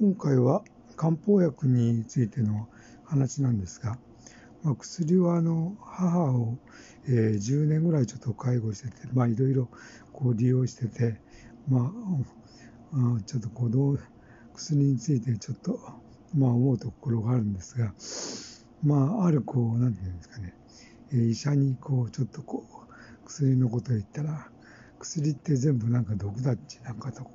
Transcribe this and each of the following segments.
今回は漢方薬についての話なんですが、まあ、薬はあの母を、えー、10年ぐらいちょっと介護してて、まあ、いろいろこう利用してて、まあ、あちょっとこう薬についてちょっと、まあ、思うところがあるんですが、まあ、あるこう、なんていうんですかね、えー、医者にこう、ちょっとこう、薬のことを言ったら、薬って全部なんか毒だっちなんかと。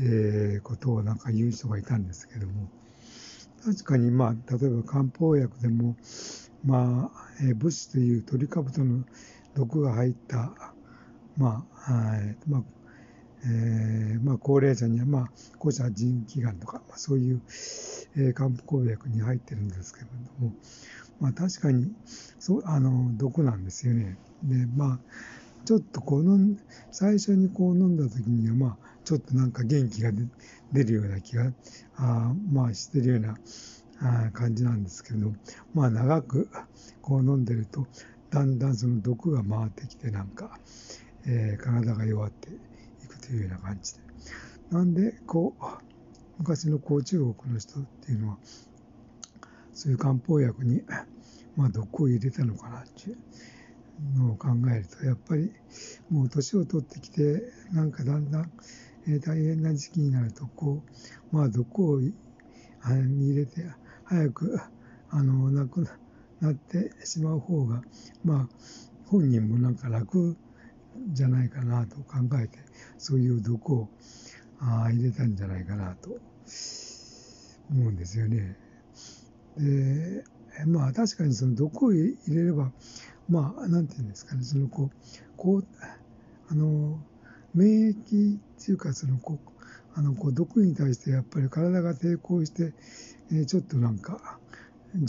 えー、ことをなんか言う人がいたんですけども、確かにまあ、例えば漢方薬でも、まあ、えー、物質というトリカブトの毒が入った、まあ、はい、まあ、えー、まあ、高齢者には、まあ、高者腎気がんとか、まあ、そういう、えー、漢方薬に入ってるんですけれども、まあ、確かに、そう、あの、毒なんですよね。で、まあ、ちょっとこう飲ん、最初にこう飲んだ時には、まあ、ちょっとなんか元気が出るような気が、あまあしてるようなあ感じなんですけど、まあ長くこう飲んでると、だんだんその毒が回ってきてなんか、えー、体が弱っていくというような感じで。なんで、こう、昔のこう中国の人っていうのは、そういう漢方薬に、まあ毒を入れたのかなっていう。のを考えると、やっぱりもう年を取ってきて、なんかだんだん、えー、大変な時期になると、こう、まあ毒をに入れて、早く、あの、亡くなってしまう方が、まあ、本人もなんか楽じゃないかなと考えて、そういう毒をあ入れたんじゃないかなと思うんですよね。で、まあ確かにその毒を入れれば、まあ、なんていうんですかね、そのこう、こう、あの、免疫っていうか、そのこう、あの、こう、毒に対してやっぱり体が抵抗して、えー、ちょっとなんか、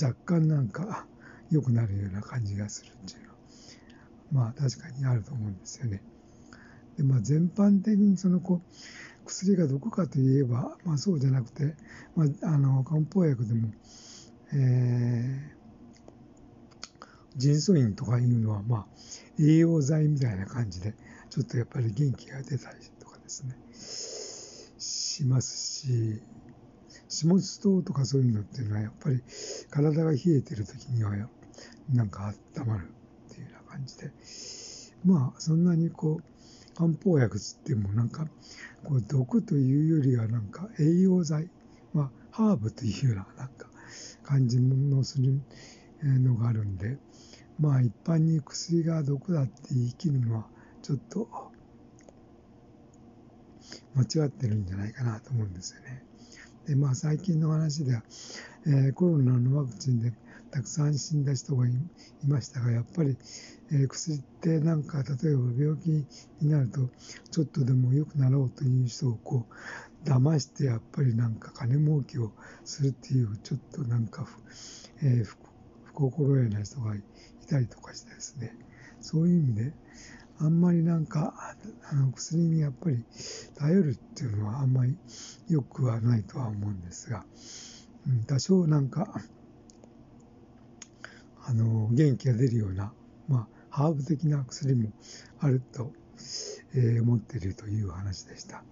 若干なんか、良くなるような感じがするっていうのは、まあ確かにあると思うんですよね。で、まあ全般的にそのこう、薬が毒かといえば、まあそうじゃなくて、まあ、あの、漢方薬でも、えー、腎素因とかいうのは、まあ、栄養剤みたいな感じで、ちょっとやっぱり元気が出たりとかですね、しますし、下津糖とかそういうのっていうのは、やっぱり体が冷えてる時には、なんか温まるっていうような感じで、まあ、そんなにこう、漢方薬つってもなんか、こう毒というよりはなんか栄養剤、まあ、ハーブというようななんか感じのするのがあるんで、まあ一般に薬が毒だって言い切るのはちょっと間違ってるんじゃないかなと思うんですよね。で、まあ最近の話では、えー、コロナのワクチンでたくさん死んだ人がいましたが、やっぱり、えー、薬ってなんか例えば病気になるとちょっとでも良くなろうという人をこう騙してやっぱりなんか金儲けをするっていうちょっとなんか、えー、不心得な人がいたりとかしてですね、そういう意味で、あんまりなんか、あの薬にやっぱり頼るっていうのはあんまり良くはないとは思うんですが、うん、多少なんか、あの、元気が出るような、まあ、ハーブ的な薬もあると、えー、思っているという話でした。